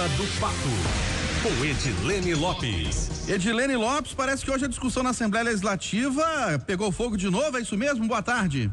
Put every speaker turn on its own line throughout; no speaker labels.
cima do fato. Com Edilene Lopes.
Edilene Lopes, parece que hoje a discussão na Assembleia Legislativa pegou fogo de novo, é isso mesmo? Boa tarde.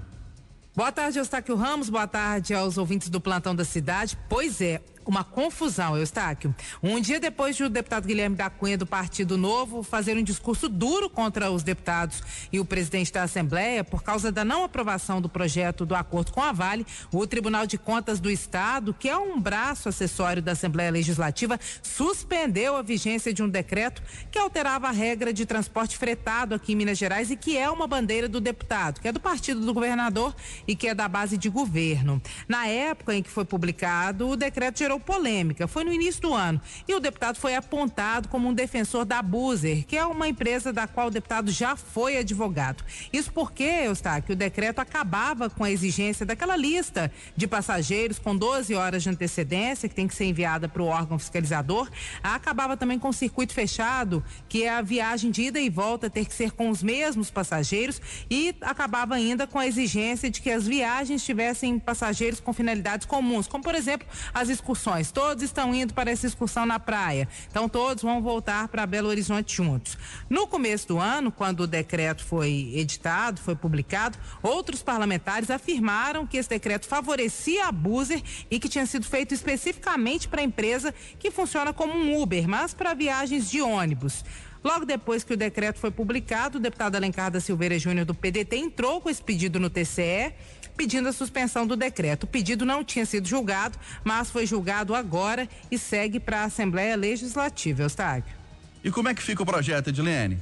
Boa tarde, Eustáquio Ramos. Boa tarde aos ouvintes do plantão da cidade. Pois é, uma confusão, Eustáquio. Um dia depois de o deputado Guilherme da Cunha do Partido Novo fazer um discurso duro contra os deputados e o presidente da Assembleia por causa da não aprovação do projeto do acordo com a Vale, o Tribunal de Contas do Estado, que é um braço acessório da Assembleia Legislativa, suspendeu a vigência de um decreto que alterava a regra de transporte fretado aqui em Minas Gerais e que é uma bandeira do deputado, que é do partido do governador e que é da base de governo. Na época em que foi publicado, o decreto gerou polêmica. Foi no início do ano. E o deputado foi apontado como um defensor da Buser, que é uma empresa da qual o deputado já foi advogado. Isso porque, Eustáquio, o decreto acabava com a exigência daquela lista de passageiros com 12 horas de antecedência, que tem que ser enviada para o órgão fiscalizador. Acabava também com o circuito fechado, que é a viagem de ida e volta ter que ser com os mesmos passageiros. E acabava ainda com a exigência de que as viagens tivessem passageiros com finalidades comuns, como por exemplo as excursões excursões. Todos estão indo para essa excursão na praia. Então todos vão voltar para Belo Horizonte juntos. No começo do ano, quando o decreto foi editado, foi publicado, outros parlamentares afirmaram que esse decreto favorecia a Buser e que tinha sido feito especificamente para a empresa que funciona como um Uber, mas para viagens de ônibus. Logo depois que o decreto foi publicado, o deputado Alencar da Silveira Júnior do PDT entrou com esse pedido no TCE pedindo a suspensão do decreto. O pedido não tinha sido julgado, mas foi julgado agora e segue para a Assembleia Legislativa, Eustáquio.
E como é que fica o projeto, Edilene?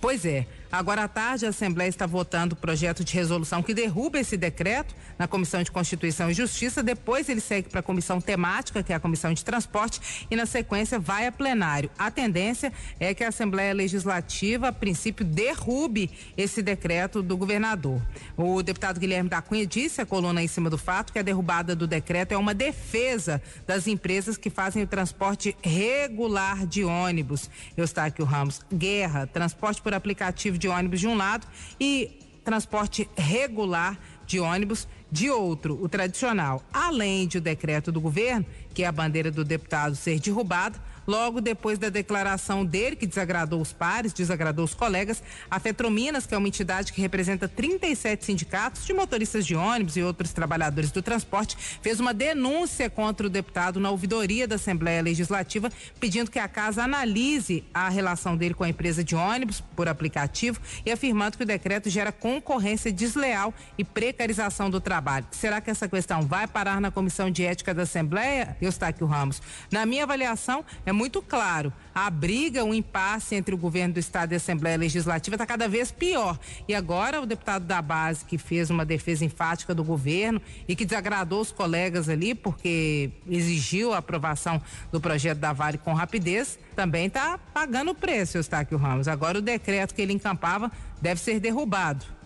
Pois é. Agora à tarde, a Assembleia está votando o projeto de resolução que derruba esse decreto na Comissão de Constituição e Justiça. Depois ele segue para a comissão temática, que é a Comissão de Transporte, e na sequência vai a plenário. A tendência é que a Assembleia Legislativa, a princípio, derrube esse decreto do governador. O deputado Guilherme da Cunha disse à coluna em cima do fato que a derrubada do decreto é uma defesa das empresas que fazem o transporte regular de ônibus. Eustáquio Ramos, guerra, transporte por aplicativo de de ônibus de um lado e transporte regular de ônibus de outro, o tradicional. Além de o decreto do governo, que é a bandeira do deputado ser derrubada, logo depois da declaração dele, que desagradou os pares, desagradou os colegas, a Fetrominas, que é uma entidade que representa 37 sindicatos de motoristas de ônibus e outros trabalhadores do transporte, fez uma denúncia contra o deputado na ouvidoria da Assembleia Legislativa, pedindo que a casa analise a relação dele com a empresa de ônibus por aplicativo e afirmando que o decreto gera concorrência desleal e precarização do trabalho trabalho. Será que essa questão vai parar na Comissão de Ética da Assembleia, Eustáquio Ramos? Na minha avaliação, é muito claro. A briga, o impasse entre o governo do Estado e a Assembleia Legislativa está cada vez pior. E agora o deputado da base, que fez uma defesa enfática do governo e que desagradou os colegas ali, porque exigiu a aprovação do projeto da Vale com rapidez, também está pagando o preço, Eustáquio Ramos. Agora o decreto que ele encampava deve ser derrubado.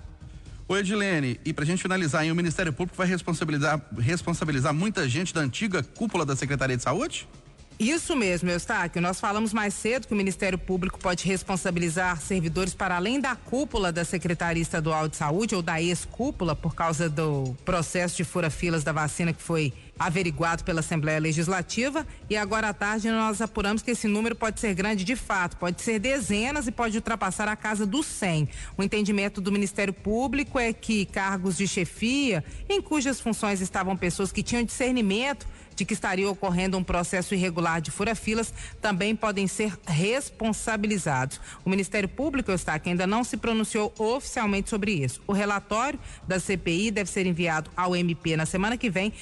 Ô Edilene, e pra gente finalizar, hein, o Ministério Público vai responsabilizar, responsabilizar muita gente da antiga cúpula da Secretaria de Saúde?
Isso mesmo, Eustáquio. Nós falamos mais cedo que o Ministério Público pode responsabilizar servidores para além da cúpula da Secretaria Estadual de Saúde ou da ex-cúpula por causa do processo de fura-filas da vacina que foi averiguado pela Assembleia Legislativa e agora à tarde nós apuramos que esse número pode ser grande de fato, pode ser dezenas e pode ultrapassar a casa dos 100. O entendimento do Ministério Público é que cargos de chefia, em cujas funções estavam pessoas que tinham discernimento de que estaria ocorrendo um processo irregular de fura-filas, também podem ser responsabilizados. O Ministério Público está que ainda não se pronunciou oficialmente sobre isso. O relatório da CPI deve ser enviado ao MP na semana que vem,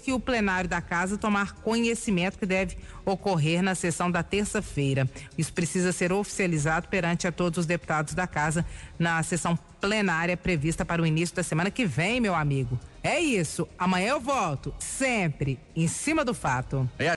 que o plenário da casa tomar conhecimento que deve ocorrer na sessão da terça-feira. Isso precisa ser oficializado perante a todos os deputados da casa na sessão plenária prevista para o início da semana que vem, meu amigo. É isso. Amanhã eu volto, sempre em cima do fato.
É